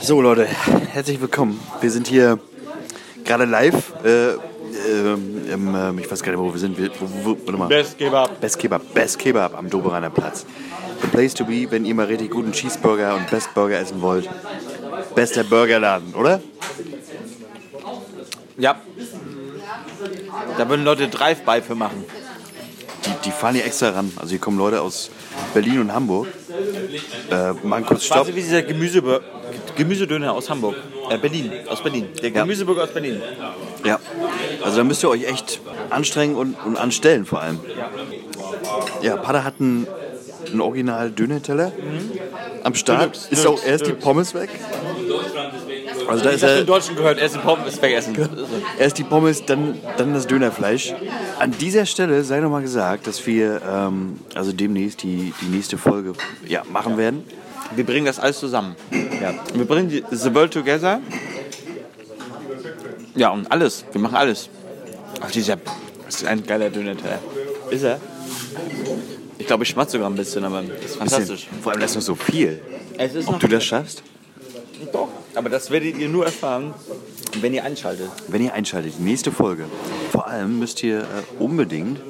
So Leute, herzlich willkommen. Wir sind hier gerade live. Äh, ähm, im, ähm, ich weiß gar nicht, wo wir sind. Wir, wo, wo, warte mal. Best Kebab. Best Kebab. Best Kebab am Doberaner Platz. The place to be, wenn ihr mal richtig guten Cheeseburger und Best Burger essen wollt. Bester Burgerladen, oder? Ja. Da würden Leute Drive-By für machen. Die, die fahren hier extra ran. Also hier kommen Leute aus Berlin und Hamburg. Äh, machen kurz Stopp. Quasi wie dieser Gemüse Gemüsedöner aus Hamburg. Äh, Berlin. Aus Berlin. Der Ja. Gemüseburger aus Berlin. Ja. Also da müsst ihr euch echt anstrengen und, und anstellen vor allem. Ja, Pada hat einen, einen original Döner-Teller am Start. Deluxe, ist Deluxe, auch erst die Deluxe. Pommes weg. Also da Ich ist habe er, den Deutschen gehört, essen Pommes, wegessen. erst die Pommes, dann, dann das Dönerfleisch. An dieser Stelle sei nochmal gesagt, dass wir ähm, also demnächst die, die nächste Folge ja, machen werden. Wir bringen das alles zusammen. Ja. Wir bringen die, the world together. Ja, und alles. Wir machen alles. Ach, dieser, das ist ein geiler Döner-Teller. Ist er? Ich glaube, ich schmatze sogar ein bisschen, aber das ist fantastisch. Vor allem, das ist noch so viel. Es ist Ob noch du das schaffst? Doch. Aber das werdet ihr nur erfahren, wenn ihr einschaltet. Wenn ihr einschaltet, nächste Folge. Vor allem müsst ihr äh, unbedingt,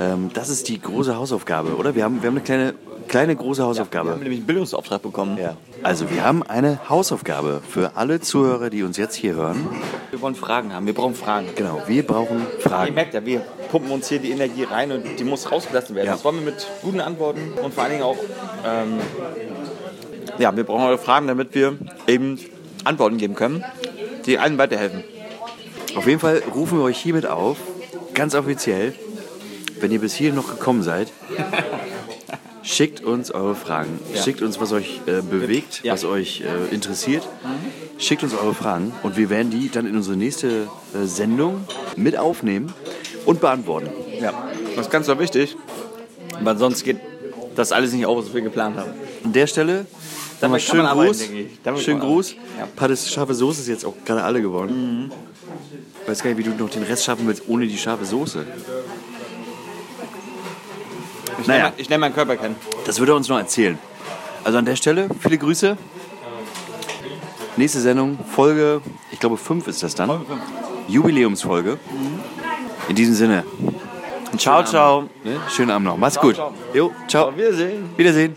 ähm, das ist die große Hausaufgabe, oder? Wir haben, wir haben eine kleine, kleine große Wir Hausaufgabe. haben nämlich einen Bildungsauftrag bekommen. Ja. Also wir haben eine Hausaufgabe für alle Zuhörer, die uns jetzt hier hören. Wir wollen Fragen haben. Wir brauchen Fragen. Genau, wir brauchen Ihr Fragen. merkt ja, wir pumpen uns hier die Energie rein und die muss rausgelassen werden. Ja. Das wollen wir mit guten Antworten und vor allen Dingen auch, ähm, ja, wir brauchen eure Fragen, damit wir eben Antworten geben können, die allen weiterhelfen. Auf jeden Fall rufen wir euch hiermit auf, ganz offiziell, wenn ihr bis hier noch gekommen seid, schickt uns eure Fragen. Ja. Schickt uns, was euch äh, bewegt, Ja. was euch äh, interessiert. Schickt uns eure Fragen und wir werden die dann in unsere nächste äh, Sendung mit aufnehmen und beantworten. Ja. Das ist ganz so wichtig, weil sonst geht das alles nicht auf, was wir geplant haben. An der Stelle nochmal Damit kann schönen Gruß. Schönen Gruß. Ja. Pattes scharfe Soße ist jetzt auch gerade alle geworden. Ich weiß gar nicht, wie du noch den Rest schaffen willst ohne die scharfe Soße. Ich Naja. nenne nenne meinen Körper kennen. Das wird er uns noch erzählen. Also an der Stelle, viele Grüße. Nächste Sendung, Folge, ich glaube 5 ist das dann. Jubiläumsfolge. In diesem Sinne, Ciao, ciao. ne? schönen Abend noch. Mach's gut. ciao. Jo, ciao. Wiedersehen. Wiedersehen.